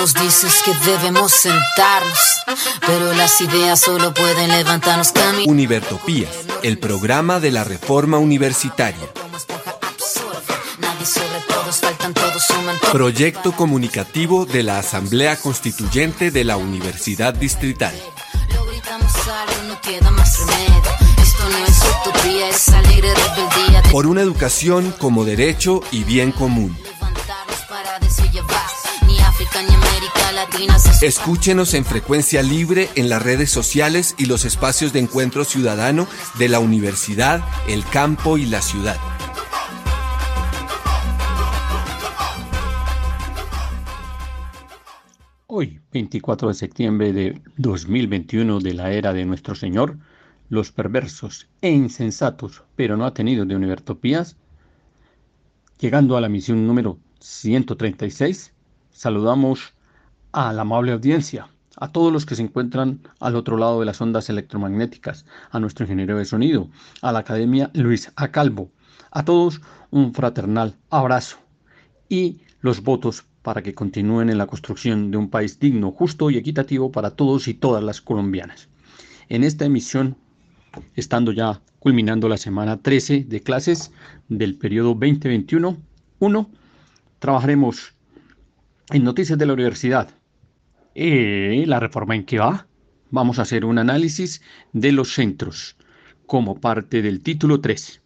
nos dices que debemos sentarnos, pero las ideas solo pueden levantarnos camino. Univertopías, el programa de la reforma universitaria. Proyecto comunicativo de la Asamblea Constituyente de la Universidad Distrital. Por una educación como derecho y bien común. Escúchenos en frecuencia libre en las redes sociales y los espacios de encuentro ciudadano de la universidad, el campo y la ciudad. Hoy, 24 de septiembre de 2021 de la era de nuestro Señor, los perversos e insensatos, pero no atenidos de Univertopías, llegando a la misión número 136, saludamos a la amable audiencia, a todos los que se encuentran al otro lado de las ondas electromagnéticas, a nuestro ingeniero de sonido, a la Academia Luis A. Calvo, a todos un fraternal abrazo y los votos para que continúen en la construcción de un país digno, justo y equitativo para todos y todas las colombianas. En esta emisión, estando ya culminando la semana 13 de clases del periodo 2021, 1, trabajaremos en Noticias de la Universidad. Eh, ¿La reforma en qué va? Vamos a hacer un análisis de los centros como parte del título 3.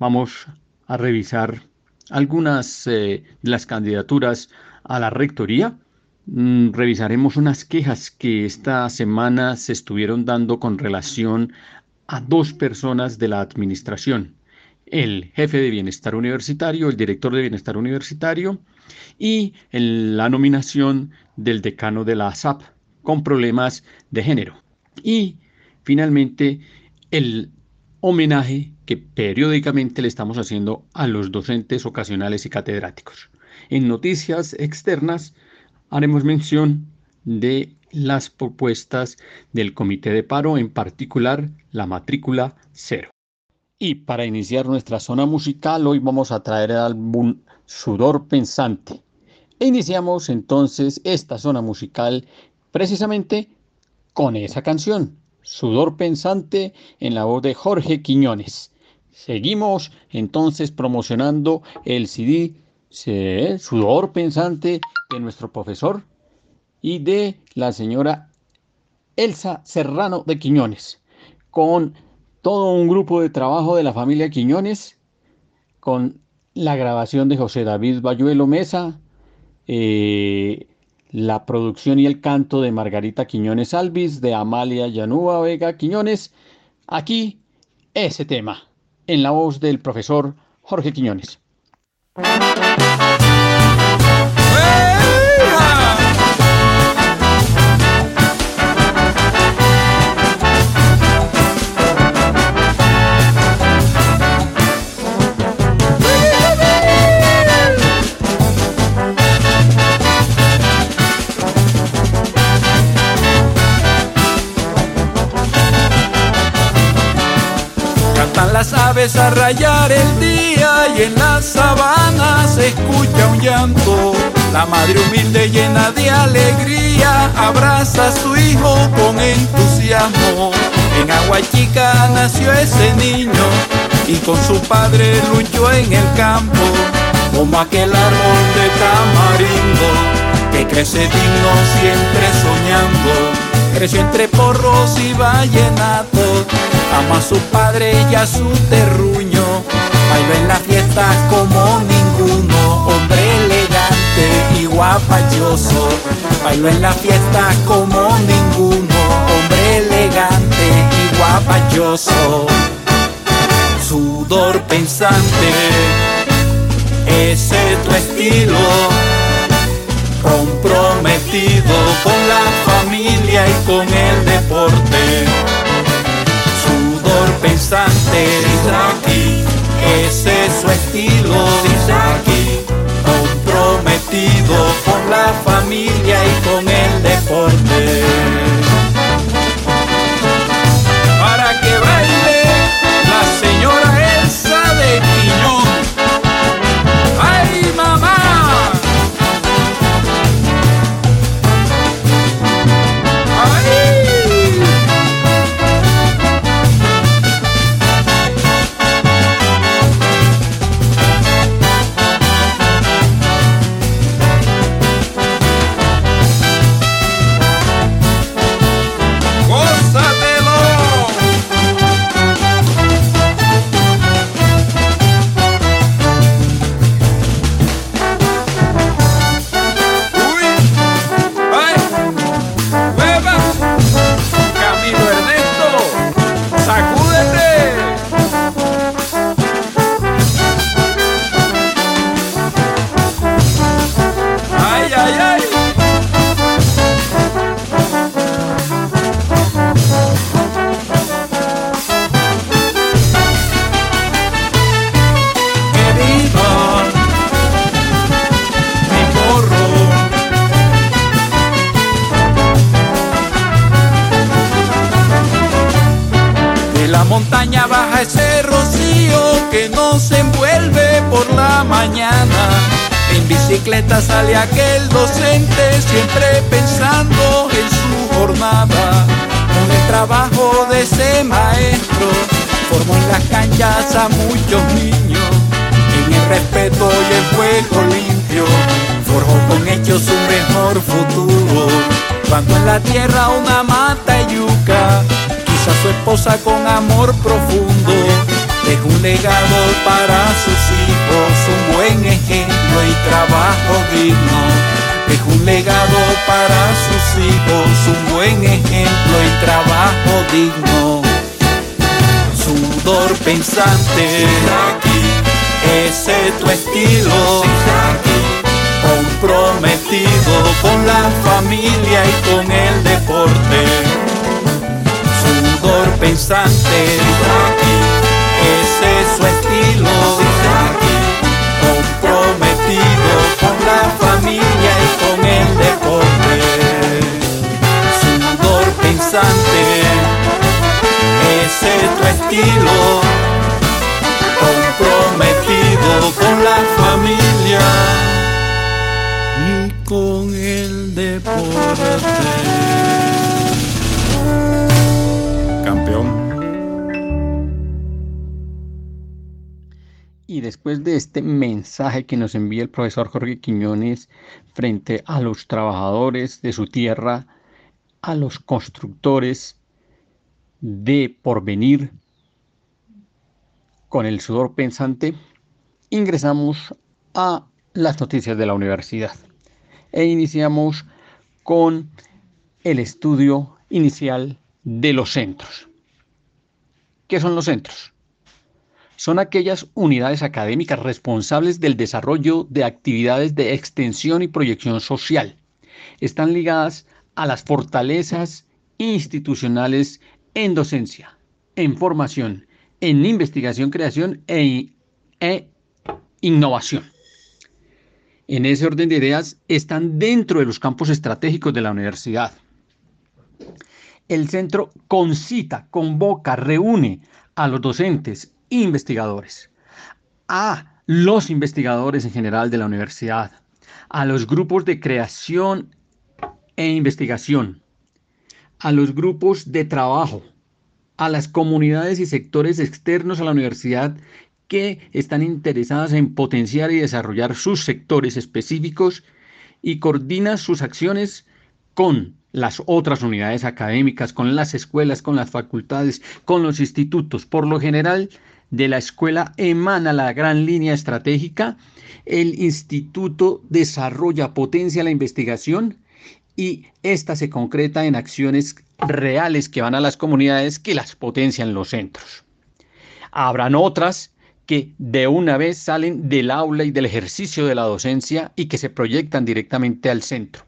Vamos a revisar algunas eh, de las candidaturas a la rectoría. Mm, revisaremos unas quejas que esta semana se estuvieron dando con relación a dos personas de la administración. El jefe de bienestar universitario, el director de bienestar universitario y la nominación del decano de la ASAP con problemas de género. Y finalmente el homenaje que periódicamente le estamos haciendo a los docentes ocasionales y catedráticos. En noticias externas haremos mención de las propuestas del comité de paro, en particular la matrícula cero. Y para iniciar nuestra zona musical, hoy vamos a traer el álbum Sudor Pensante. E iniciamos entonces esta zona musical precisamente con esa canción, Sudor Pensante, en la voz de Jorge Quiñones. Seguimos entonces promocionando el CD Sudor Pensante de nuestro profesor y de la señora Elsa Serrano de Quiñones, con todo un grupo de trabajo de la familia Quiñones, con la grabación de José David Bayuelo Mesa, eh, la producción y el canto de Margarita Quiñones Alvis, de Amalia Llanúa Vega Quiñones. Aquí ese tema, en la voz del profesor Jorge Quiñones. Rayar el día y en la sabana se escucha un llanto. La madre humilde llena de alegría abraza a su hijo con entusiasmo. En Agua Chica nació ese niño y con su padre luchó en el campo como aquel árbol de tamarindo que crece digno siempre soñando creció entre porros y vallenatos, ama a su padre y a su terruño, bailó en la fiesta como ninguno, hombre elegante y guapalloso, bailó en la fiesta como ninguno, hombre elegante y guapalloso, sudor pensante, ese tu estilo. Comprometido con la familia y con el deporte. Pensante, dice aquí, ese es su estilo, dice aquí. Comprometido con la familia y con el deporte. Su esposa con amor profundo. Dejó un legado para sus hijos, un buen ejemplo y trabajo digno. Dejó un legado para sus hijos, un buen ejemplo y trabajo digno. Sudor pensante, ese tu estilo. Comprometido con la familia y con el deporte pensante. Ese es su estilo. Comprometido con la familia y con el deporte. Sudor pensante. Ese es tu estilo. Comprometido con la familia y con el deporte. Y después de este mensaje que nos envía el profesor Jorge Quiñones frente a los trabajadores de su tierra, a los constructores de porvenir, con el sudor pensante, ingresamos a las noticias de la universidad e iniciamos con el estudio inicial de los centros. ¿Qué son los centros? Son aquellas unidades académicas responsables del desarrollo de actividades de extensión y proyección social. Están ligadas a las fortalezas institucionales en docencia, en formación, en investigación, creación e, e innovación. En ese orden de ideas están dentro de los campos estratégicos de la universidad. El centro concita, convoca, reúne a los docentes, investigadores, a los investigadores en general de la universidad, a los grupos de creación e investigación, a los grupos de trabajo, a las comunidades y sectores externos a la universidad que están interesadas en potenciar y desarrollar sus sectores específicos y coordina sus acciones con las otras unidades académicas, con las escuelas, con las facultades, con los institutos. Por lo general, de la escuela emana la gran línea estratégica, el instituto desarrolla, potencia la investigación y esta se concreta en acciones reales que van a las comunidades que las potencian los centros. Habrán otras que de una vez salen del aula y del ejercicio de la docencia y que se proyectan directamente al centro.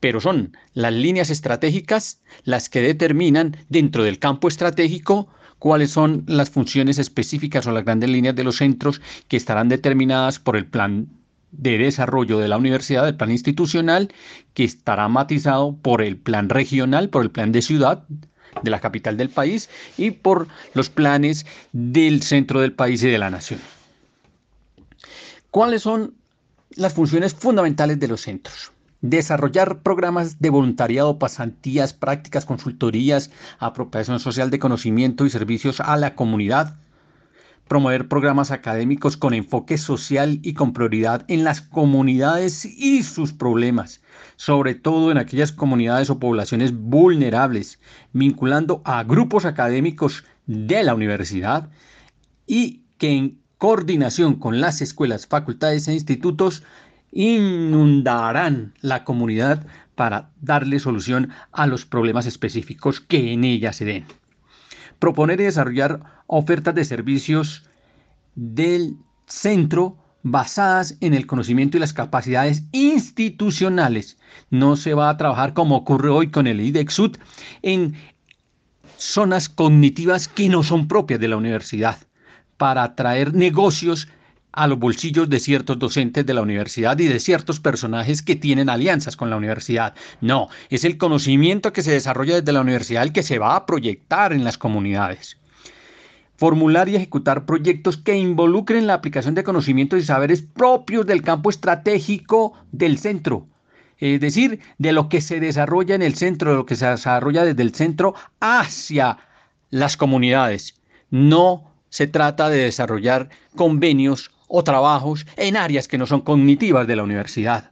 Pero son las líneas estratégicas las que determinan dentro del campo estratégico cuáles son las funciones específicas o las grandes líneas de los centros que estarán determinadas por el plan de desarrollo de la universidad, el plan institucional, que estará matizado por el plan regional, por el plan de ciudad de la capital del país y por los planes del centro del país y de la nación. ¿Cuáles son las funciones fundamentales de los centros? Desarrollar programas de voluntariado, pasantías, prácticas, consultorías, apropiación social de conocimiento y servicios a la comunidad, promover programas académicos con enfoque social y con prioridad en las comunidades y sus problemas, sobre todo en aquellas comunidades o poblaciones vulnerables, vinculando a grupos académicos de la universidad y que en coordinación con las escuelas, facultades e institutos inundarán la comunidad para darle solución a los problemas específicos que en ella se den. Proponer y desarrollar ofertas de servicios del centro basadas en el conocimiento y las capacidades institucionales. No se va a trabajar como ocurre hoy con el IDEXUD en zonas cognitivas que no son propias de la universidad para atraer negocios a los bolsillos de ciertos docentes de la universidad y de ciertos personajes que tienen alianzas con la universidad. No, es el conocimiento que se desarrolla desde la universidad el que se va a proyectar en las comunidades. formular y ejecutar proyectos que involucren la aplicación de conocimientos y saberes propios del campo estratégico del centro, es decir, de lo que se desarrolla en el centro, de lo que se desarrolla desde el centro hacia las comunidades. No se trata de desarrollar convenios o trabajos en áreas que no son cognitivas de la universidad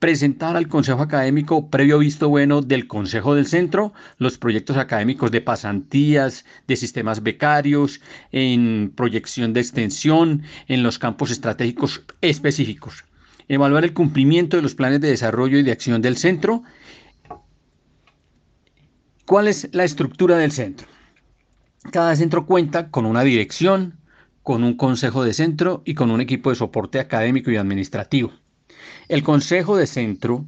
presentar al Consejo Académico, previo visto bueno del Consejo del Centro, los proyectos académicos de pasantías, de sistemas becarios, en proyección de extensión, en los campos estratégicos específicos. Evaluar el cumplimiento de los planes de desarrollo y de acción del centro. ¿Cuál es la estructura del centro? Cada centro cuenta con una dirección, con un consejo de centro y con un equipo de soporte académico y administrativo. El Consejo de Centro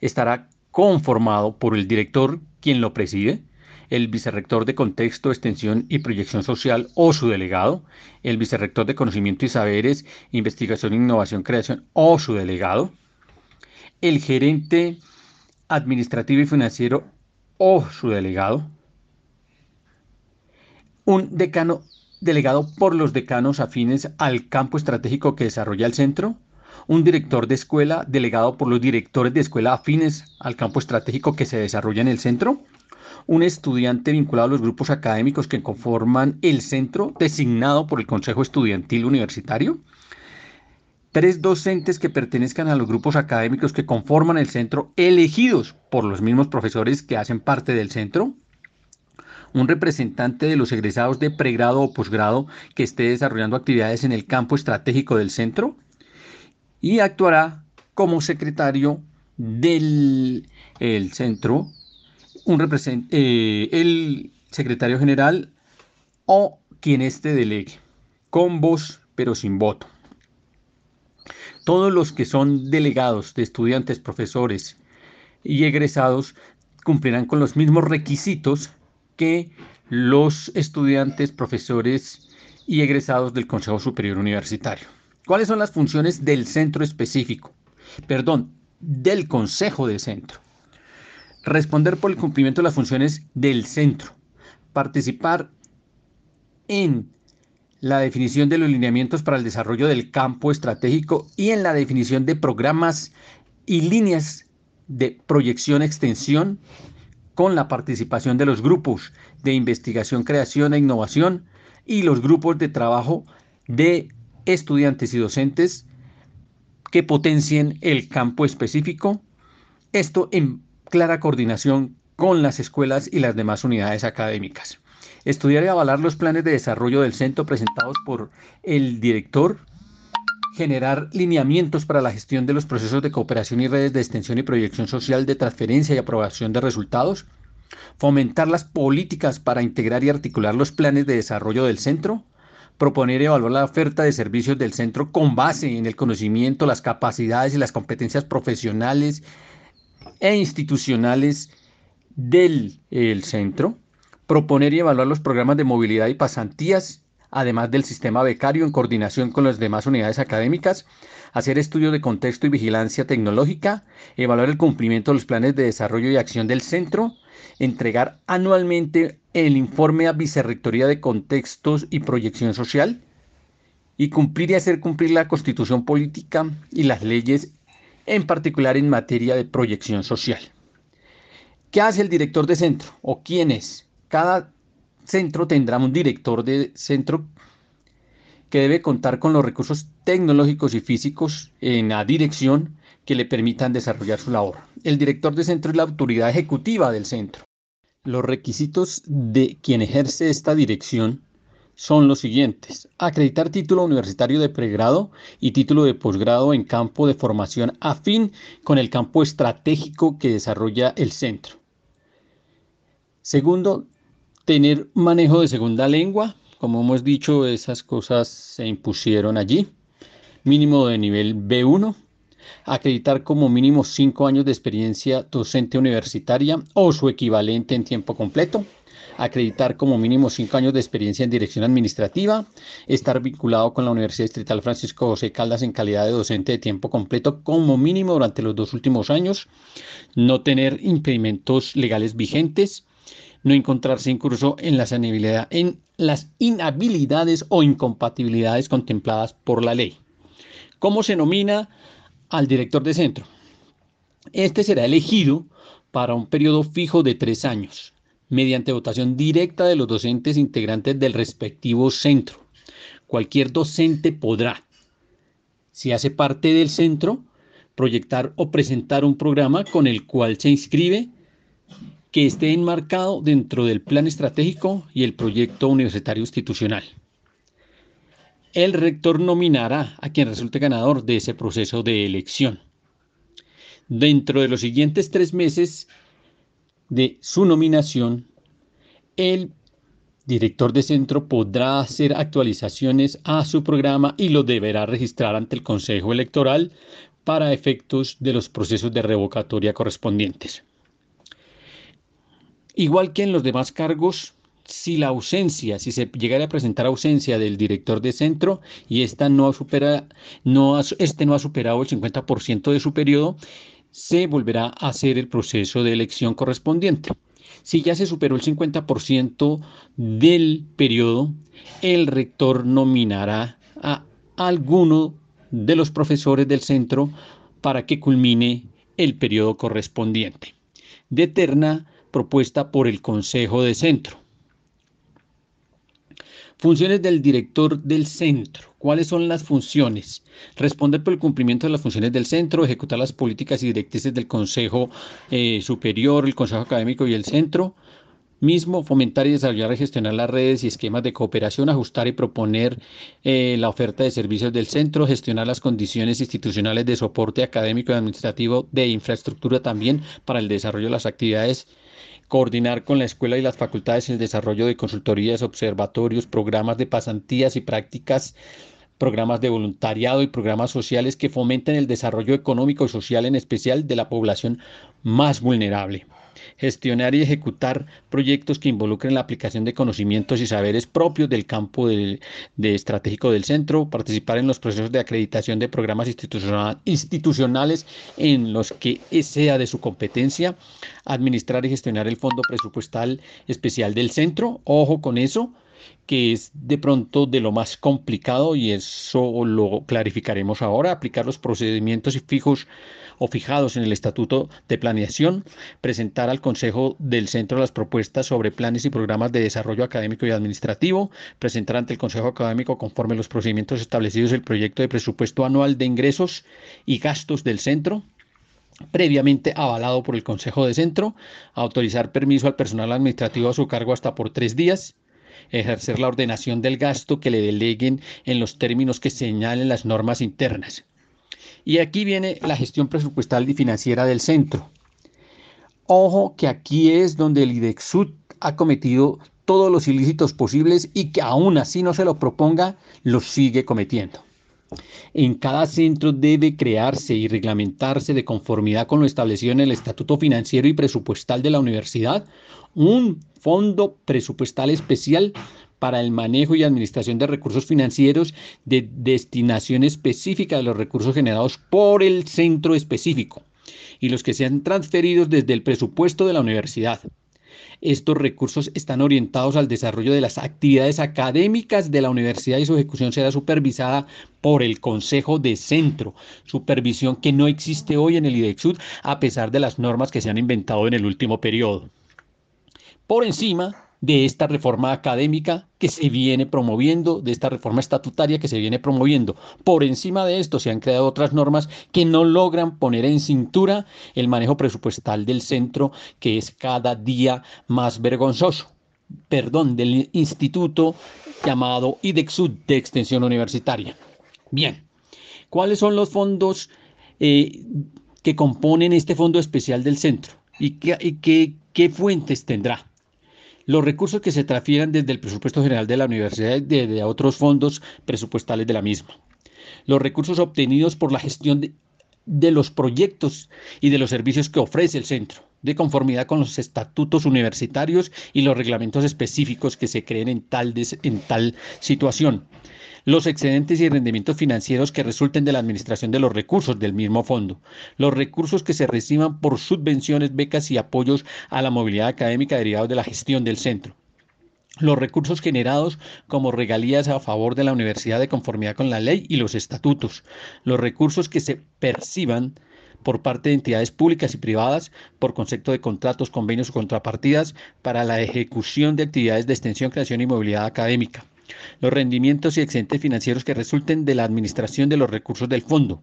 estará conformado por el director, quien lo preside, el vicerrector de Contexto, Extensión y Proyección Social o su delegado, el vicerrector de Conocimiento y Saberes, Investigación, Innovación, Creación o su delegado, el gerente administrativo y financiero o su delegado, un decano delegado por los decanos afines al campo estratégico que desarrolla el centro, un director de escuela delegado por los directores de escuela afines al campo estratégico que se desarrolla en el centro, un estudiante vinculado a los grupos académicos que conforman el centro designado por el Consejo Estudiantil Universitario, tres docentes que pertenezcan a los grupos académicos que conforman el centro elegidos por los mismos profesores que hacen parte del centro, un representante de los egresados de pregrado o posgrado que esté desarrollando actividades en el campo estratégico del centro, y actuará como secretario del centro, un eh, el secretario general o quien éste delegue, con voz pero sin voto. Todos los que son delegados de estudiantes, profesores y egresados cumplirán con los mismos requisitos que los estudiantes, profesores y egresados del Consejo Superior Universitario. ¿Cuáles son las funciones del centro específico? Perdón, del consejo de centro. Responder por el cumplimiento de las funciones del centro. Participar en la definición de los lineamientos para el desarrollo del campo estratégico y en la definición de programas y líneas de proyección-extensión con la participación de los grupos de investigación, creación e innovación y los grupos de trabajo de estudiantes y docentes que potencien el campo específico, esto en clara coordinación con las escuelas y las demás unidades académicas. Estudiar y avalar los planes de desarrollo del centro presentados por el director, generar lineamientos para la gestión de los procesos de cooperación y redes de extensión y proyección social de transferencia y aprobación de resultados, fomentar las políticas para integrar y articular los planes de desarrollo del centro, proponer y evaluar la oferta de servicios del centro con base en el conocimiento, las capacidades y las competencias profesionales e institucionales del centro, proponer y evaluar los programas de movilidad y pasantías, además del sistema becario en coordinación con las demás unidades académicas, hacer estudios de contexto y vigilancia tecnológica, evaluar el cumplimiento de los planes de desarrollo y acción del centro, entregar anualmente el informe a Vicerrectoría de Contextos y Proyección Social y cumplir y hacer cumplir la constitución política y las leyes, en particular en materia de proyección social. ¿Qué hace el director de centro o quién es? Cada centro tendrá un director de centro que debe contar con los recursos tecnológicos y físicos en la dirección que le permitan desarrollar su labor. El director de centro es la autoridad ejecutiva del centro. Los requisitos de quien ejerce esta dirección son los siguientes. Acreditar título universitario de pregrado y título de posgrado en campo de formación afín con el campo estratégico que desarrolla el centro. Segundo, tener manejo de segunda lengua. Como hemos dicho, esas cosas se impusieron allí. Mínimo de nivel B1 acreditar como mínimo cinco años de experiencia docente universitaria o su equivalente en tiempo completo, acreditar como mínimo cinco años de experiencia en dirección administrativa, estar vinculado con la Universidad Distrital Francisco José Caldas en calidad de docente de tiempo completo como mínimo durante los dos últimos años, no tener impedimentos legales vigentes, no encontrarse incurso en las, en las inhabilidades o incompatibilidades contempladas por la ley. ¿Cómo se nomina al director de centro? Este será elegido para un periodo fijo de tres años, mediante votación directa de los docentes integrantes del respectivo centro. Cualquier docente podrá, si hace parte del centro, proyectar o presentar un programa con el cual se inscribe que esté enmarcado dentro del plan estratégico y el proyecto universitario institucional. El rector nominará a quien resulte ganador de ese proceso de elección. Dentro de los siguientes tres meses de su nominación, el director de centro podrá hacer actualizaciones a su programa y lo deberá registrar ante el Consejo Electoral para efectos de los procesos de revocatoria correspondientes. Igual que en los demás cargos, si la ausencia, si se llegara a presentar ausencia del director de centro y esta no supera, no este no ha superado el 50% de su periodo, se volverá a hacer el proceso de elección correspondiente. Si ya se superó el 50% del periodo, el rector nominará a alguno de los profesores del centro para que culmine el periodo correspondiente. De terna propuesta por el Consejo de Centro. Funciones del director del centro. ¿Cuáles son las funciones? Responder por el cumplimiento de las funciones del centro, ejecutar las políticas y directrices del Consejo eh, Superior, el Consejo Académico y el centro, mismo fomentar y desarrollar y gestionar las redes y esquemas de cooperación, ajustar y proponer eh, la oferta de servicios del centro, gestionar las condiciones institucionales de soporte académico y administrativo de infraestructura también para el desarrollo de las actividades coordinar con la escuela y las facultades el desarrollo de consultorías, observatorios, programas de pasantías y prácticas, programas de voluntariado y programas sociales que fomenten el desarrollo económico y social en especial de la población más vulnerable gestionar y ejecutar proyectos que involucren la aplicación de conocimientos y saberes propios del campo de, estratégico del centro, participar en los procesos de acreditación de programas institucionales en los que sea de su competencia, administrar y gestionar el fondo presupuestal especial del centro, ojo con eso, que es de pronto de lo más complicado y eso lo clarificaremos ahora, aplicar los procedimientos fijos o fijados en el Estatuto de Planeación, presentar al Consejo del Centro las propuestas sobre planes y programas de desarrollo académico y administrativo, presentar ante el Consejo Académico conforme los procedimientos establecidos el proyecto de presupuesto anual de ingresos y gastos del centro, previamente avalado por el Consejo de Centro, autorizar permiso al personal administrativo a su cargo hasta por tres días, ejercer la ordenación del gasto que le deleguen en los términos que señalen las normas internas. Y aquí viene la gestión presupuestal y financiera del centro. Ojo que aquí es donde el IDEXUD ha cometido todos los ilícitos posibles y que aún así no se lo proponga, los sigue cometiendo. En cada centro debe crearse y reglamentarse de conformidad con lo establecido en el Estatuto Financiero y Presupuestal de la Universidad un fondo presupuestal especial para el manejo y administración de recursos financieros de destinación específica de los recursos generados por el centro específico y los que sean transferidos desde el presupuesto de la universidad. Estos recursos están orientados al desarrollo de las actividades académicas de la universidad y su ejecución será supervisada por el Consejo de Centro, supervisión que no existe hoy en el IDEXUD a pesar de las normas que se han inventado en el último periodo. Por encima de esta reforma académica que se viene promoviendo, de esta reforma estatutaria que se viene promoviendo. Por encima de esto se han creado otras normas que no logran poner en cintura el manejo presupuestal del centro, que es cada día más vergonzoso. Perdón, del instituto llamado IDEXUD de Extensión Universitaria. Bien, ¿cuáles son los fondos eh, que componen este fondo especial del centro? ¿Y qué, qué fuentes tendrá? Los recursos que se transfieran desde el presupuesto general de la universidad y de, otros fondos presupuestales de la misma. Los recursos obtenidos por la gestión de, de los proyectos y de los servicios que ofrece el centro, de conformidad con los estatutos universitarios y los reglamentos específicos que se creen en tal, en tal situación. Los excedentes y rendimientos financieros que resulten de la administración de los recursos del mismo fondo, los recursos que se reciban por subvenciones, becas y apoyos a la movilidad académica derivados de la gestión del centro. Los recursos generados como regalías a favor de la universidad de conformidad con la ley y los estatutos, los recursos que se perciban por parte de entidades públicas y privadas por concepto de contratos, convenios o contrapartidas para la ejecución de actividades de extensión, creación y movilidad académica. Los rendimientos y excedentes financieros que resulten de la administración de los recursos del fondo.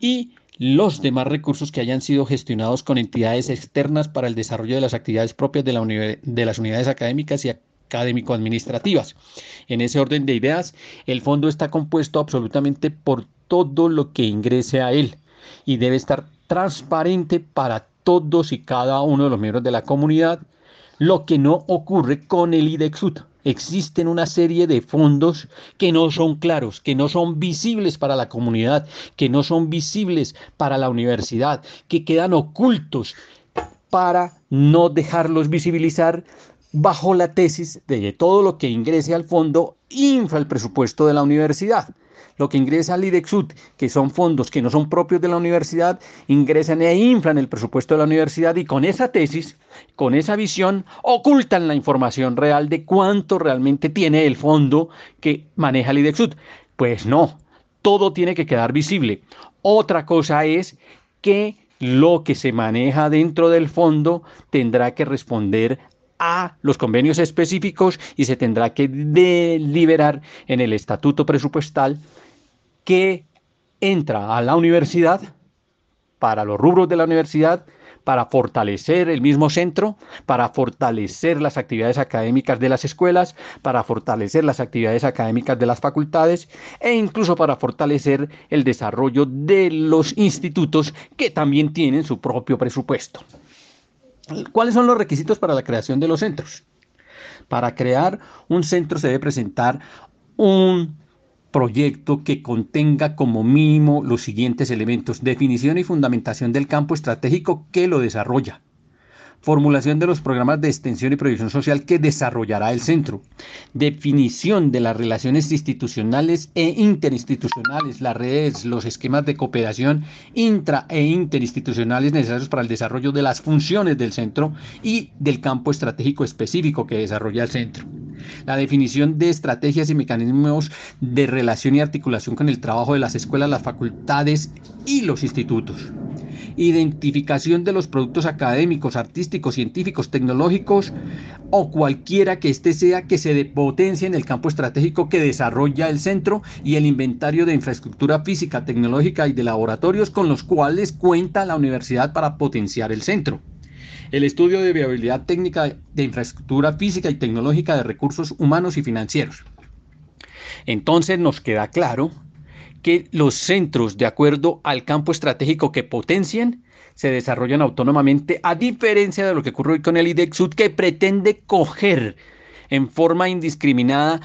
Y los demás recursos que hayan sido gestionados con entidades externas para el desarrollo de las actividades propias de, la de las unidades académicas y académico-administrativas. En ese orden de ideas, el fondo está compuesto absolutamente por todo lo que ingrese a él y debe estar transparente para todos y cada uno de los miembros de la comunidad, lo que no ocurre con el IDEXUT. Existen una serie de fondos que no son claros, que no son visibles para la comunidad, que no son visibles para la universidad, que quedan ocultos para no dejarlos visibilizar bajo la tesis de que todo lo que ingrese al fondo infla el presupuesto de la universidad. Lo que ingresa al IDEXUT, que son fondos que no son propios de la universidad, ingresan e inflan el presupuesto de la universidad y con esa tesis, con esa visión, ocultan la información real de cuánto realmente tiene el fondo que maneja el IDEXUT. Pues no, todo tiene que quedar visible. Otra cosa es que lo que se maneja dentro del fondo tendrá que responder a los convenios específicos y se tendrá que deliberar en el estatuto presupuestal que entra a la universidad para los rubros de la universidad, para fortalecer el mismo centro, para fortalecer las actividades académicas de las escuelas, para fortalecer las actividades académicas de las facultades e incluso para fortalecer el desarrollo de los institutos que también tienen su propio presupuesto. ¿Cuáles son los requisitos para la creación de los centros? Para crear un centro se debe presentar un proyecto que contenga como mínimo los siguientes elementos. Definición y fundamentación del campo estratégico que lo desarrolla formulación de los programas de extensión y proyección social que desarrollará el centro, definición de las relaciones institucionales e interinstitucionales, las redes, los esquemas de cooperación intra e interinstitucionales necesarios para el desarrollo de las funciones del centro y del campo estratégico específico que desarrolla el centro. La definición de estrategias y mecanismos de relación y articulación con el trabajo de las escuelas, las facultades y los institutos identificación de los productos académicos, artísticos, científicos, tecnológicos o cualquiera que éste sea que se potencie en el campo estratégico que desarrolla el centro y el inventario de infraestructura física, tecnológica y de laboratorios con los cuales cuenta la universidad para potenciar el centro. El estudio de viabilidad técnica de infraestructura física y tecnológica de recursos humanos y financieros. Entonces nos queda claro que los centros, de acuerdo al campo estratégico que potencian, se desarrollan autónomamente, a diferencia de lo que ocurre hoy con el IDEXUD, que pretende coger en forma indiscriminada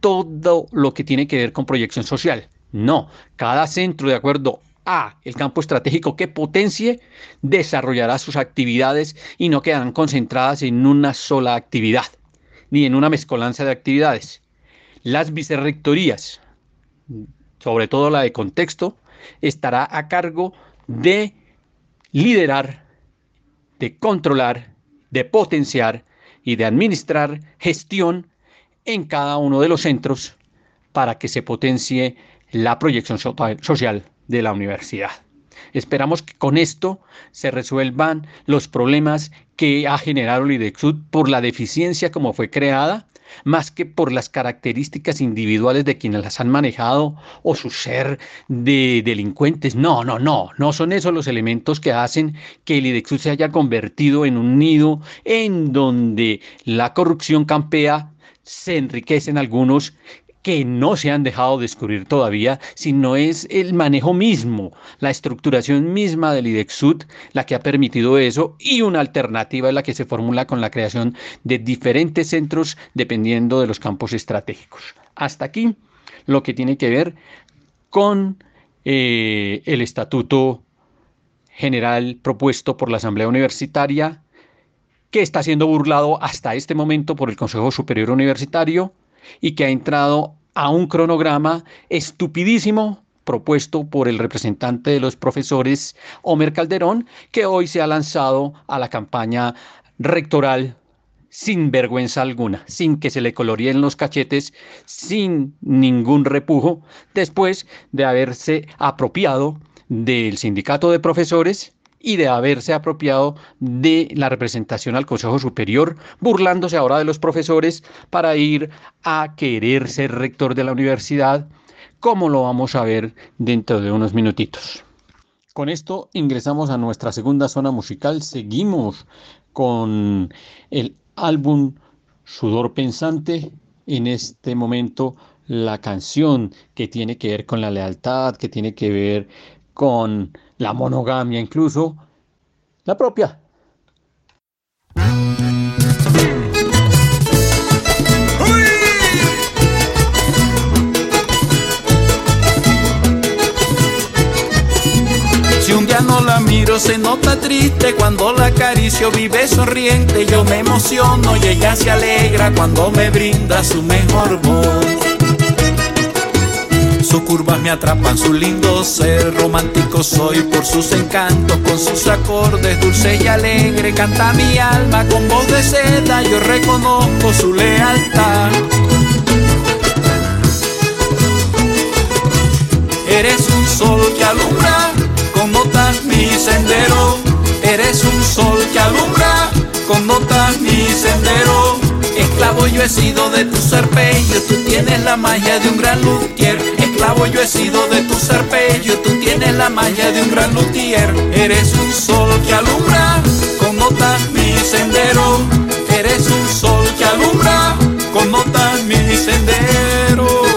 todo lo que tiene que ver con proyección social. No, cada centro, de acuerdo a el campo estratégico que potencie, desarrollará sus actividades y no quedarán concentradas en una sola actividad, ni en una mezcolanza de actividades. Las vicerrectorías sobre todo la de contexto, estará a cargo de liderar, de controlar, de potenciar y de administrar gestión en cada uno de los centros para que se potencie la proyección social de la universidad. Esperamos que con esto se resuelvan los problemas que ha generado el IDEXUD por la deficiencia como fue creada más que por las características individuales de quienes las han manejado o su ser de delincuentes. No, no, no, no son esos los elementos que hacen que el IDEXUD se haya convertido en un nido en donde la corrupción campea, se enriquecen algunos que no se han dejado descubrir todavía, sino es el manejo mismo, la estructuración misma del IDEXUD la que ha permitido eso y una alternativa es la que se formula con la creación de diferentes centros dependiendo de los campos estratégicos. Hasta aquí lo que tiene que ver con eh, el estatuto general propuesto por la Asamblea Universitaria que está siendo burlado hasta este momento por el Consejo Superior Universitario y que ha entrado a un cronograma estupidísimo propuesto por el representante de los profesores, Homer Calderón, que hoy se ha lanzado a la campaña rectoral sin vergüenza alguna, sin que se le coloríen los cachetes, sin ningún repujo, después de haberse apropiado del sindicato de profesores y de haberse apropiado de la representación al Consejo Superior, burlándose ahora de los profesores para ir a querer ser rector de la universidad, como lo vamos a ver dentro de unos minutitos. Con esto ingresamos a nuestra segunda zona musical, seguimos con el álbum Sudor Pensante, en este momento la canción que tiene que ver con la lealtad, que tiene que ver con la monogamia incluso, la propia. Si un día no la miro se nota triste cuando la acaricio vive sonriente yo me emociono y ella se alegra cuando me brinda su mejor voz sus curvas me atrapan, su lindo ser romántico soy por sus encantos, con sus acordes dulce y alegre canta mi alma con voz de seda, yo reconozco su lealtad. Eres un sol que alumbra con notas mi sendero, eres un sol que alumbra con notas mi sendero. Esclavo yo he sido de tu serpello, tú tienes la magia de un gran luthier yo he sido de tu serpello, tú tienes la magia de un gran luthier. Eres un sol que alumbra con notas mi sendero. Eres un sol que alumbra con notas mi sendero.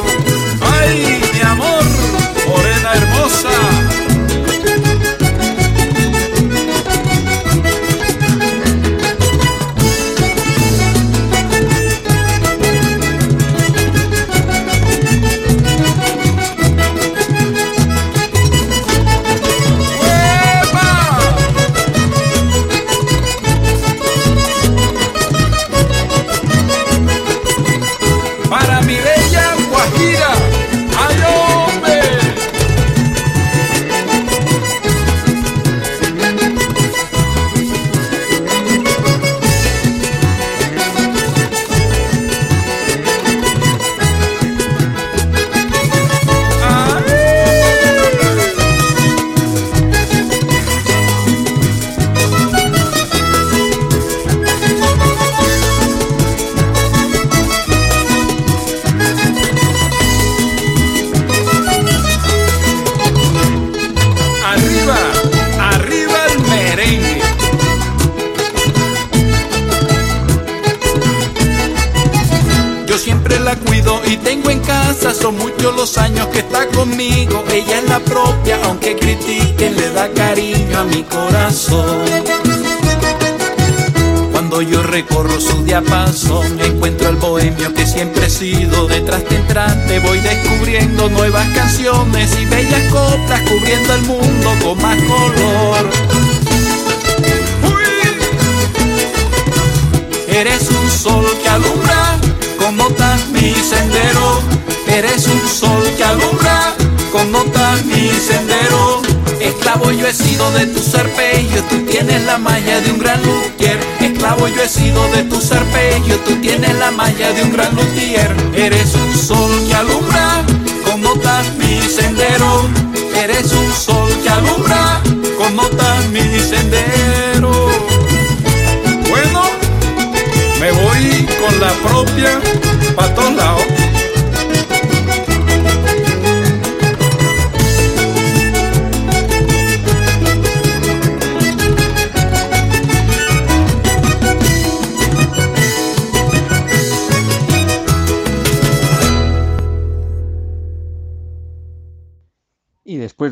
Esclavo yo he sido de tu serpello, tú tienes la magia de un gran luthier. Esclavo yo he sido de tu serpello, tú tienes la magia de un gran luthier. Eres un sol que alumbra con notas mi sendero. Eres un sol que alumbra con notas mi sendero. Bueno, me voy con la propia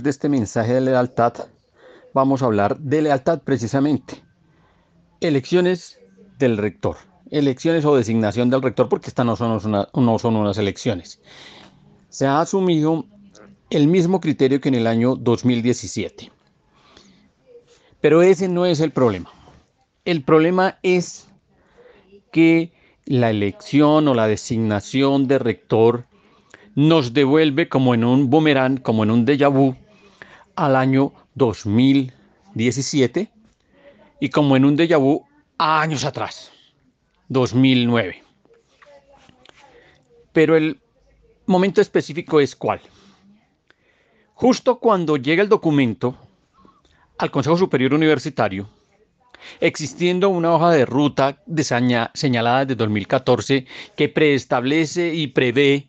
de este mensaje de lealtad, vamos a hablar de lealtad precisamente. Elecciones del rector. Elecciones o designación del rector, porque estas no son, no son unas elecciones. Se ha asumido el mismo criterio que en el año 2017. Pero ese no es el problema. El problema es que la elección o la designación de rector nos devuelve como en un boomerang, como en un déjà vu, al año 2017 y como en un déjà vu años atrás, 2009. Pero el momento específico es cuál. Justo cuando llega el documento al Consejo Superior Universitario, existiendo una hoja de ruta señalada desde 2014 que preestablece y prevé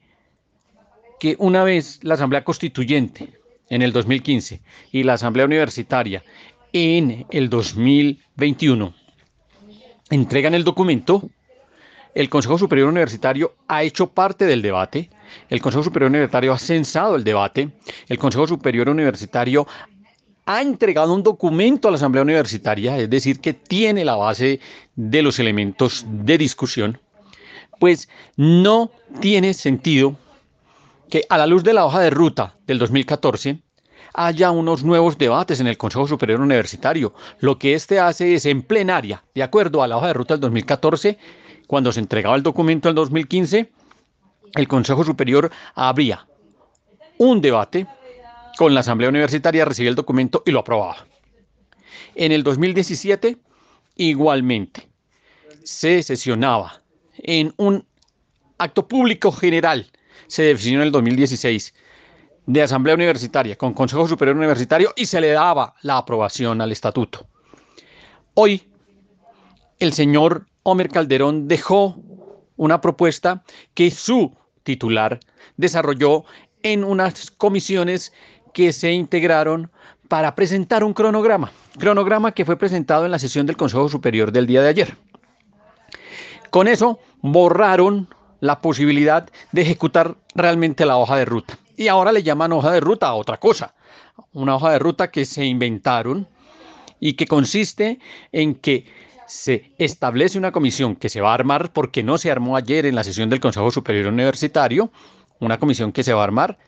que una vez la Asamblea Constituyente en el 2015 y la Asamblea Universitaria en el 2021 entregan el documento, el Consejo Superior Universitario ha hecho parte del debate, el Consejo Superior Universitario ha censado el debate, el Consejo Superior Universitario ha entregado un documento a la Asamblea Universitaria, es decir, que tiene la base de los elementos de discusión, pues no tiene sentido que a la luz de la hoja de ruta del 2014 haya unos nuevos debates en el Consejo Superior Universitario. Lo que este hace es en plenaria, de acuerdo a la hoja de ruta del 2014, cuando se entregaba el documento en 2015, el Consejo Superior abría un debate con la Asamblea Universitaria, recibía el documento y lo aprobaba. En el 2017, igualmente, se sesionaba en un acto público general se definió en el 2016 de Asamblea Universitaria con Consejo Superior Universitario y se le daba la aprobación al estatuto. Hoy, el señor Homer Calderón dejó una propuesta que su titular desarrolló en unas comisiones que se integraron para presentar un cronograma, cronograma que fue presentado en la sesión del Consejo Superior del día de ayer. Con eso borraron la posibilidad de ejecutar realmente la hoja de ruta. Y ahora le llaman hoja de ruta a otra cosa. Una hoja de ruta que se inventaron y que consiste en que se establece una comisión que se va a armar porque no se armó ayer en la sesión del Consejo Superior Universitario, una comisión que se va a armar,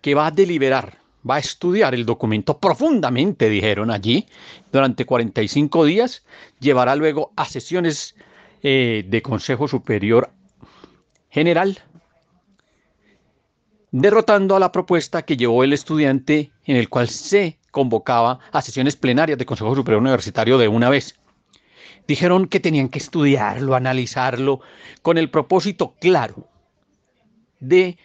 que va a deliberar, va a estudiar el documento profundamente, dijeron allí, durante 45 días, llevará luego a sesiones eh, de Consejo Superior general, derrotando a la propuesta que llevó el estudiante en el cual se convocaba a sesiones plenarias de Consejo Superior Universitario de una vez. Dijeron que tenían que estudiarlo, analizarlo, con el propósito claro de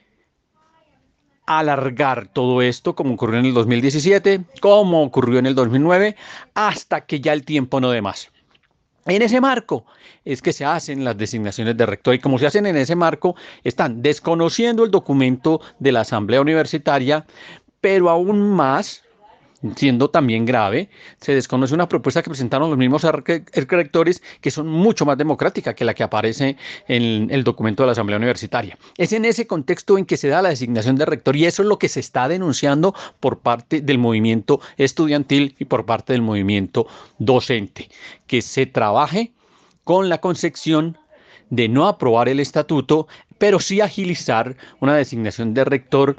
alargar todo esto, como ocurrió en el 2017, como ocurrió en el 2009, hasta que ya el tiempo no dé más. En ese marco es que se hacen las designaciones de rector y como se hacen en ese marco, están desconociendo el documento de la Asamblea Universitaria, pero aún más siendo también grave, se desconoce una propuesta que presentaron los mismos rectores que son mucho más democrática que la que aparece en el documento de la Asamblea Universitaria. Es en ese contexto en que se da la designación de rector y eso es lo que se está denunciando por parte del movimiento estudiantil y por parte del movimiento docente, que se trabaje con la concepción de no aprobar el estatuto, pero sí agilizar una designación de rector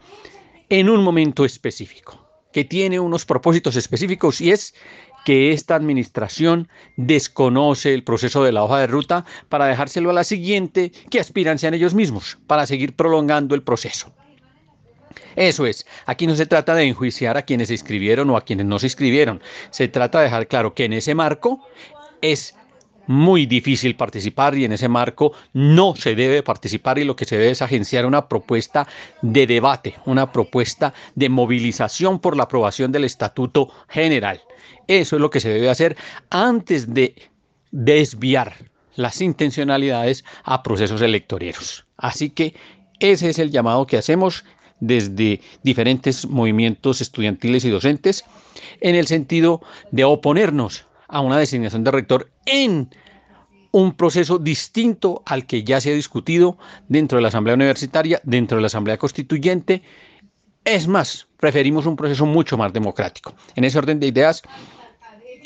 en un momento específico que tiene unos propósitos específicos y es que esta administración desconoce el proceso de la hoja de ruta para dejárselo a la siguiente que aspiran sean ellos mismos, para seguir prolongando el proceso. Eso es, aquí no se trata de enjuiciar a quienes se inscribieron o a quienes no se inscribieron, se trata de dejar claro que en ese marco es muy difícil participar y en ese marco no se debe participar y lo que se debe es agenciar una propuesta de debate, una propuesta de movilización por la aprobación del Estatuto General. Eso es lo que se debe hacer antes de desviar las intencionalidades a procesos electoreros. Así que ese es el llamado que hacemos desde diferentes movimientos estudiantiles y docentes en el sentido de oponernos a una designación de rector en un proceso distinto al que ya se ha discutido dentro de la Asamblea Universitaria, dentro de la Asamblea Constituyente. Es más, preferimos un proceso mucho más democrático. En ese orden de ideas,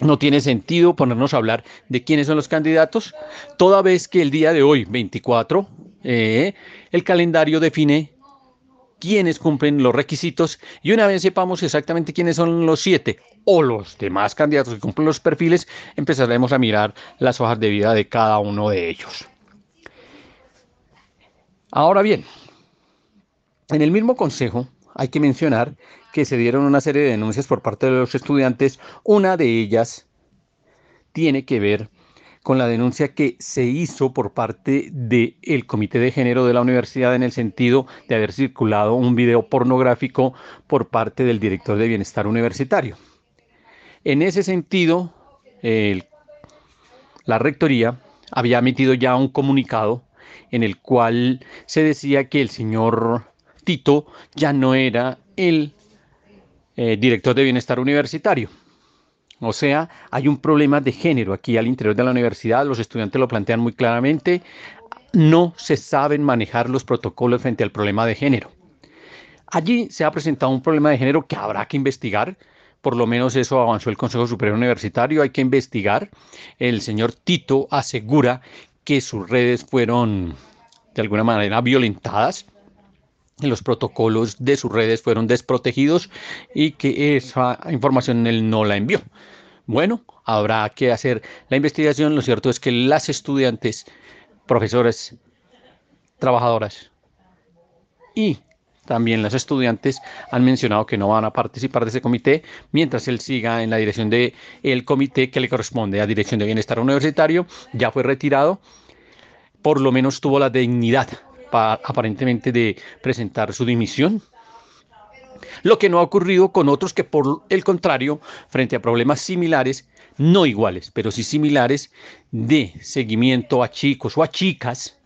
no tiene sentido ponernos a hablar de quiénes son los candidatos, toda vez que el día de hoy, 24, eh, el calendario define quiénes cumplen los requisitos y una vez sepamos exactamente quiénes son los siete o los demás candidatos que cumplen los perfiles, empezaremos a mirar las hojas de vida de cada uno de ellos. Ahora bien, En el mismo consejo hay que mencionar que se dieron una serie de denuncias por parte de los estudiantes. Una de ellas tiene que ver con la denuncia que se hizo por parte del Comité de Género de la universidad en el sentido de haber circulado un video pornográfico por parte del director de Bienestar Universitario. En ese sentido, la Rectoría había emitido ya un comunicado en el cual se decía que el señor Tito ya no era el eh, director de bienestar universitario. O sea, hay un problema de género aquí al interior de la universidad, los estudiantes lo plantean muy claramente, no se saben manejar los protocolos frente al problema de género. Allí se ha presentado un problema de género que habrá que investigar, por lo menos eso avanzó el Consejo Superior Universitario, hay que investigar. El señor Tito asegura que sus redes fueron de alguna manera violentadas, los protocolos de sus redes fueron desprotegidos y que esa información él no la envió. Bueno, habrá que hacer la investigación. Lo cierto es que las estudiantes, profesores, trabajadoras y también las estudiantes han mencionado que no van a participar de ese comité mientras él siga en la dirección del el comité que le corresponde a Dirección de Bienestar Universitario. Ya fue retirado. Por lo menos tuvo la dignidad aparentemente de presentar su dimisión. Lo que no ha ocurrido con otros que por el contrario, frente a problemas similares, no iguales, pero sí similares, de seguimiento a chicos o a chicas,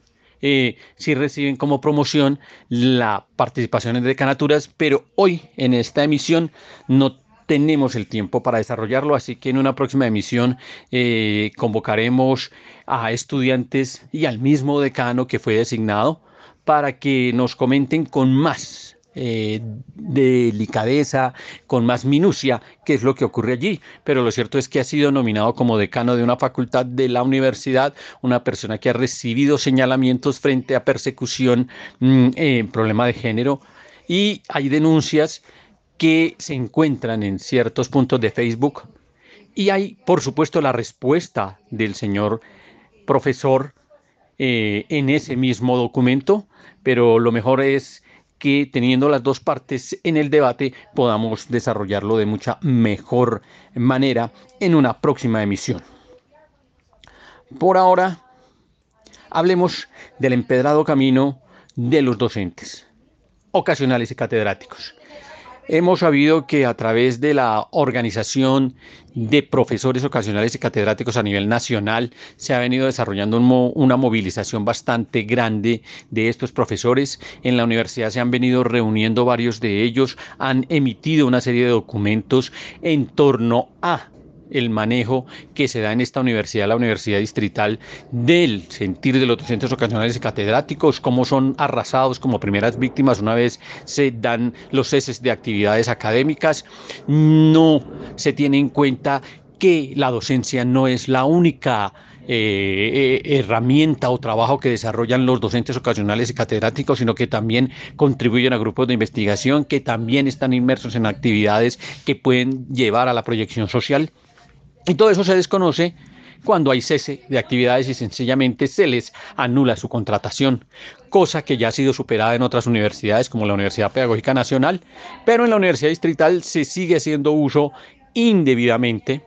eh, sí reciben como promoción la participación en decanaturas, pero hoy en esta emisión no tenemos el tiempo para desarrollarlo, así que en una próxima emisión eh, convocaremos a estudiantes y al mismo decano que fue designado para que nos comenten con más eh, delicadeza, con más minucia, qué es lo que ocurre allí. Pero lo cierto es que ha sido nominado como decano de una facultad de la universidad, una persona que ha recibido señalamientos frente a persecución mm, problema de género. Y hay denuncias que se encuentran en ciertos puntos de Facebook. Y hay, por supuesto, la respuesta del señor profesor eh, en ese mismo documento pero lo mejor es que teniendo las dos partes en el debate podamos desarrollarlo de mucha mejor manera en una próxima emisión. Por ahora, hablemos del empedrado camino de los docentes, ocasionales y catedráticos. Hemos sabido que a través de la organización de profesores ocasionales y catedráticos a nivel nacional se ha venido desarrollando una movilización bastante grande de estos profesores. En la universidad se han venido reuniendo varios de ellos, han emitido una serie de documentos en torno a el manejo que se da en esta universidad, la Universidad Distrital, del sentir de los docentes ocasionales y catedráticos, cómo son arrasados como primeras víctimas una vez se dan los ceses de actividades académicas. No se tiene en cuenta que la docencia no es la única eh, eh, herramienta o trabajo que desarrollan los docentes ocasionales y catedráticos, sino que también contribuyen a grupos de investigación, que también están inmersos en actividades que pueden llevar a la proyección social. Y todo eso se desconoce cuando hay cese de actividades y sencillamente se les anula su contratación, cosa que ya ha sido superada en otras universidades como la Universidad Pedagógica Nacional, pero en la Universidad Distrital se sigue haciendo uso indebidamente,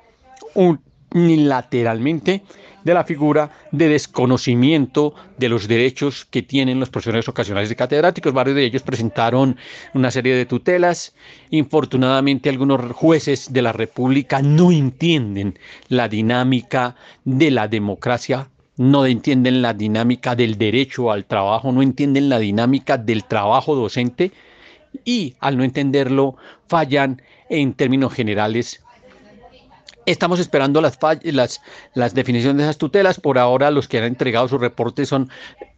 unilateralmente de la figura de desconocimiento de los derechos que tienen los profesores ocasionales y catedráticos. Varios de ellos presentaron una serie de tutelas. Infortunadamente, algunos jueces de la República no entienden la dinámica de la democracia no entienden la dinámica del derecho al trabajo, no entienden la dinámica del trabajo docente y al no entenderlo fallan en términos generales Estamos esperando las, definiciones de esas tutelas. Por ahora los que han entregado su reporte son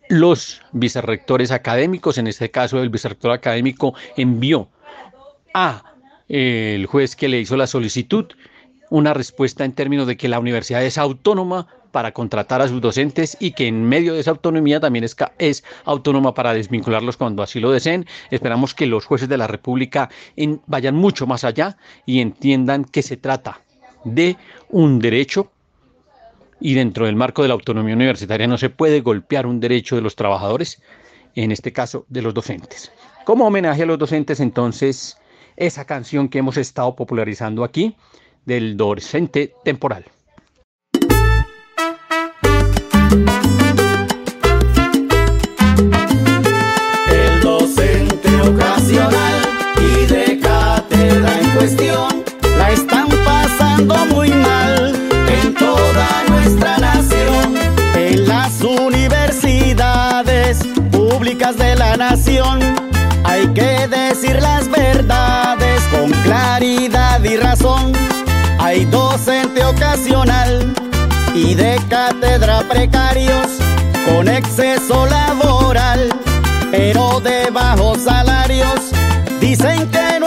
los vicerrectores académicos. En este caso el vicerrector académico envió a el juez que le hizo la solicitud una respuesta en términos de que la universidad es autónoma para contratar a sus docentes y que en medio de esa autonomía también es, es autónoma para desvincularlos cuando así lo deseen. Esperamos que los jueces de la República vayan mucho más allá y entiendan que se trata de un derecho y dentro del marco de la autonomía universitaria no se puede golpear un derecho de los trabajadores, en este caso de los docentes. Como homenaje a los docentes, entonces, esa canción que hemos estado popularizando aquí del docente temporal. El docente ocasional y de cátedra en cuestión la están pasando muy mal en toda nuestra nación. En las universidades públicas de la nación hay que decir las verdades con claridad y razón. Hay docente ocasional y de cátedra precarios con exceso laboral, pero de bajos salarios. Dicen que no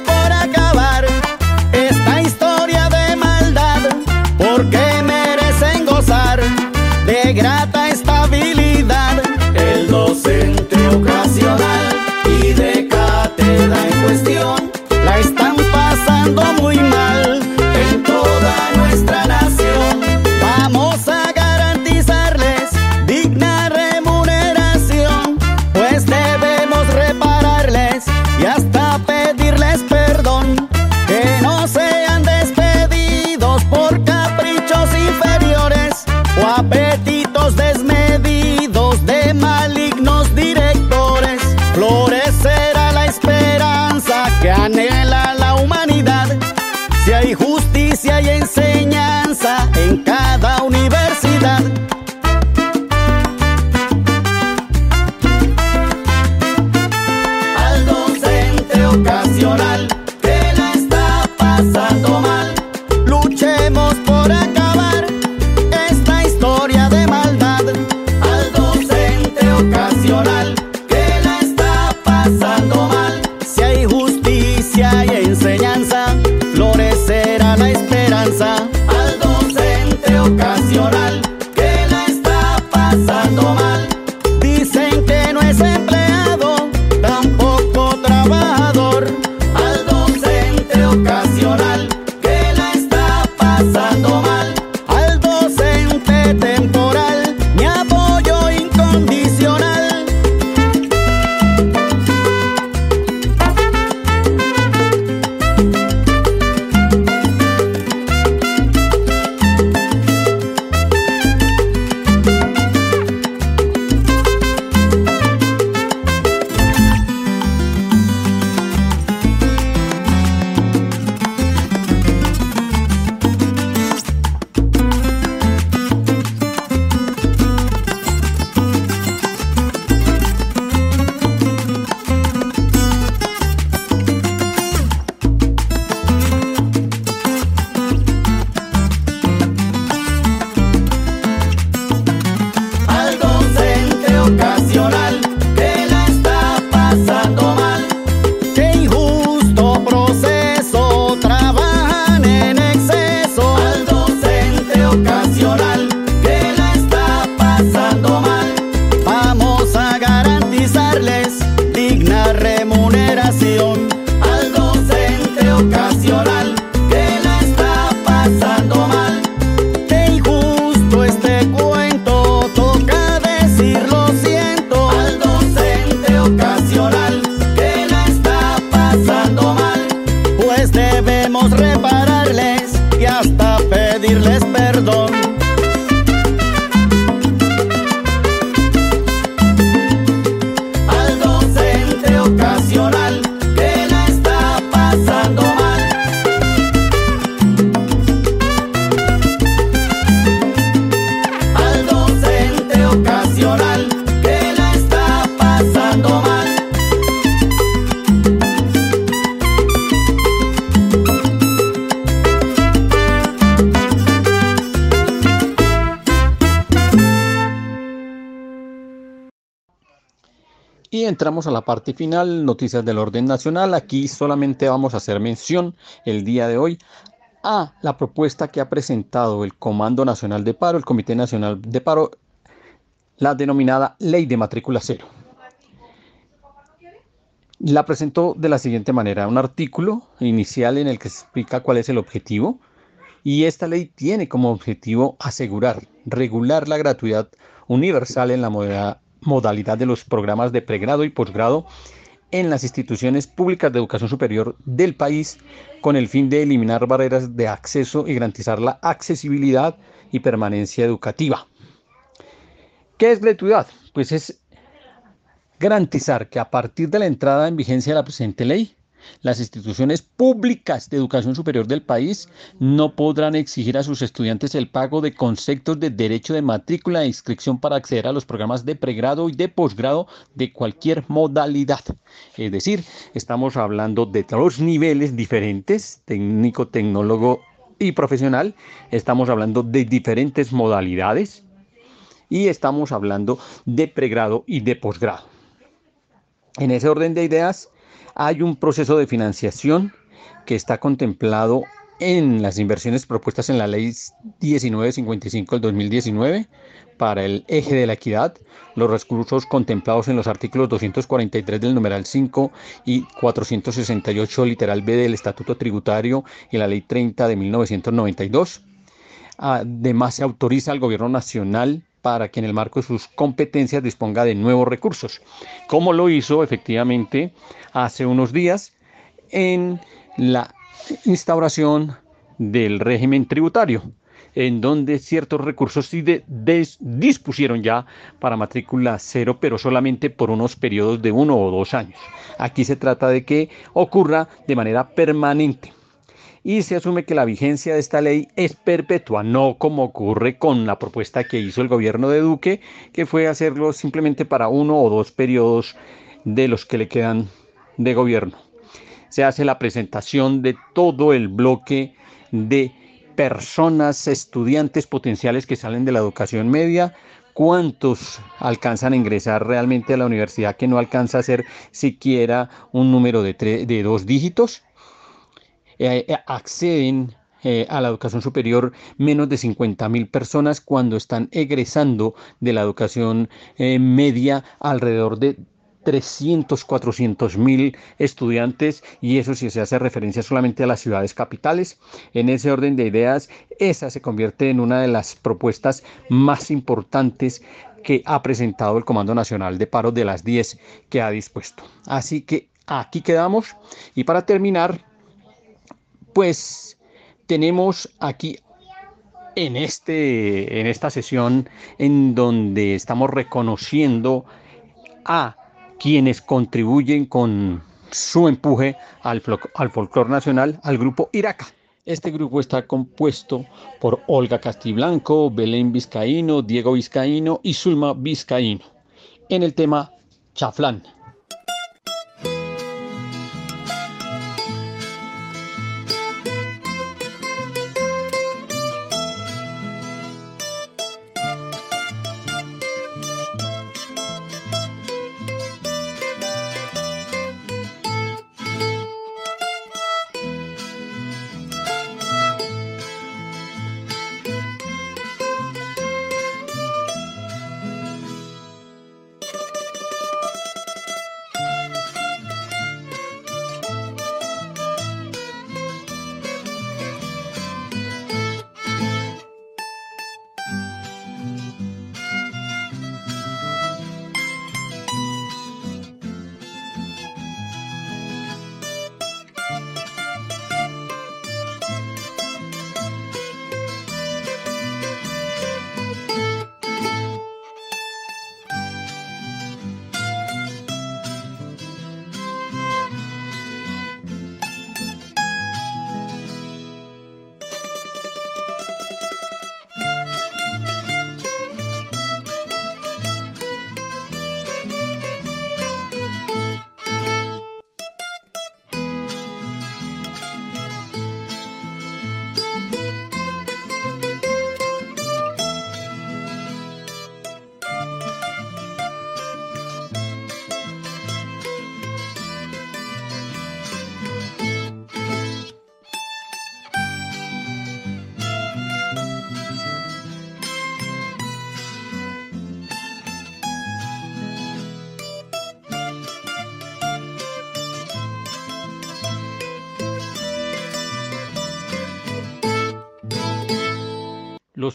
la parte final, noticias del orden nacional. Aquí solamente vamos a hacer mención el día de hoy a la propuesta que ha presentado el Comando Nacional de Paro, el Comité Nacional de Paro, la denominada Ley de Matrícula Cero. La presentó de la siguiente manera, un artículo inicial en el que explica cuál es el objetivo y esta ley tiene como objetivo asegurar, regular la gratuidad universal en la modalidad de los programas de pregrado y posgrado en las instituciones públicas de educación superior del país con el fin de eliminar barreras de acceso y garantizar la accesibilidad y permanencia educativa. ¿Qué es gratuidad? Pues es garantizar que a partir de la entrada en vigencia de la presente ley, las instituciones públicas de educación superior del país no podrán exigir a sus estudiantes el pago de conceptos de derecho de matrícula e inscripción para acceder a los programas de pregrado y de posgrado de cualquier modalidad. Es decir, estamos hablando de dos niveles diferentes, técnico, tecnólogo y profesional. Estamos hablando de diferentes modalidades y estamos hablando de pregrado y de posgrado. En ese orden de ideas, hay un proceso de financiación que está contemplado en las inversiones propuestas en la ley 1955 del 2019 para el eje de la equidad, los recursos contemplados en los artículos 243 del numeral 5 y 468 literal B del Estatuto Tributario y la ley 30 de 1992. Además, se autoriza al Gobierno Nacional para que en el marco de sus competencias disponga de nuevos recursos, como lo hizo efectivamente hace unos días en la instauración del régimen tributario, en donde ciertos recursos sí dispusieron ya para matrícula cero, pero solamente por unos periodos de uno o dos años. Aquí se trata de que ocurra de manera permanente y se asume que la vigencia de esta ley es perpetua, no como ocurre con la propuesta que hizo el gobierno de Duque, que fue hacerlo simplemente para uno o dos periodos de los que le quedan de gobierno. Se hace la presentación de todo el bloque de personas, estudiantes potenciales que salen de la educación media, cuántos alcanzan a ingresar realmente a la universidad que no alcanza a ser siquiera un número de, de dos dígitos eh, eh, acceden eh, a la educación superior menos de 50 mil personas cuando están egresando de la educación media alrededor de 300, 400 mil estudiantes y eso si se hace referencia solamente a las ciudades capitales. En ese orden de ideas, esa se convierte en una de las propuestas más importantes que ha presentado el Comando Nacional de Paro de las 10 que ha dispuesto. Así que aquí quedamos y para terminar, pues tenemos aquí en, este, en esta sesión en donde estamos reconociendo a quienes contribuyen con su empuje al, al folclore nacional, al grupo Iraca. Este grupo está compuesto por Olga Castiblanco, Belén Vizcaíno, Diego Vizcaíno y Zulma Vizcaíno en el tema Chaflán.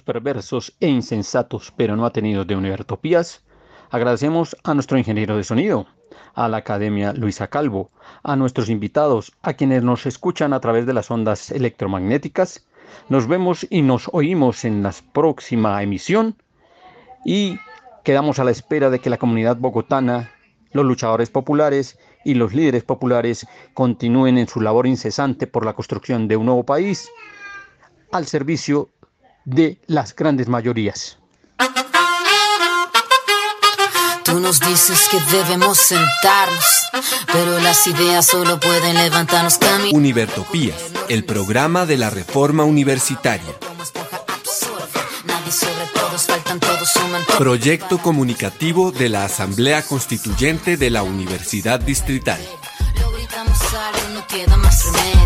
Perversos e insensatos, pero no atenidos de Univertopías, agradecemos a nuestro ingeniero de sonido, a la Academia Luisa Calvo, a nuestros invitados, a quienes nos escuchan a través de las ondas electromagnéticas. Nos vemos y nos oímos en la próxima emisión y quedamos a la espera de que la comunidad bogotana, los luchadores populares y los líderes populares continúen en su labor incesante por la construcción de un nuevo país al servicio de las grandes mayorías. Tú nos dices que debemos sentarnos, pero las ideas solo pueden levantarnos cami. Univertopías, el programa de la reforma universitaria. Proyecto comunicativo de la Asamblea Constituyente de la Universidad Distrital. Lo gritamos algo, no queda más remedio.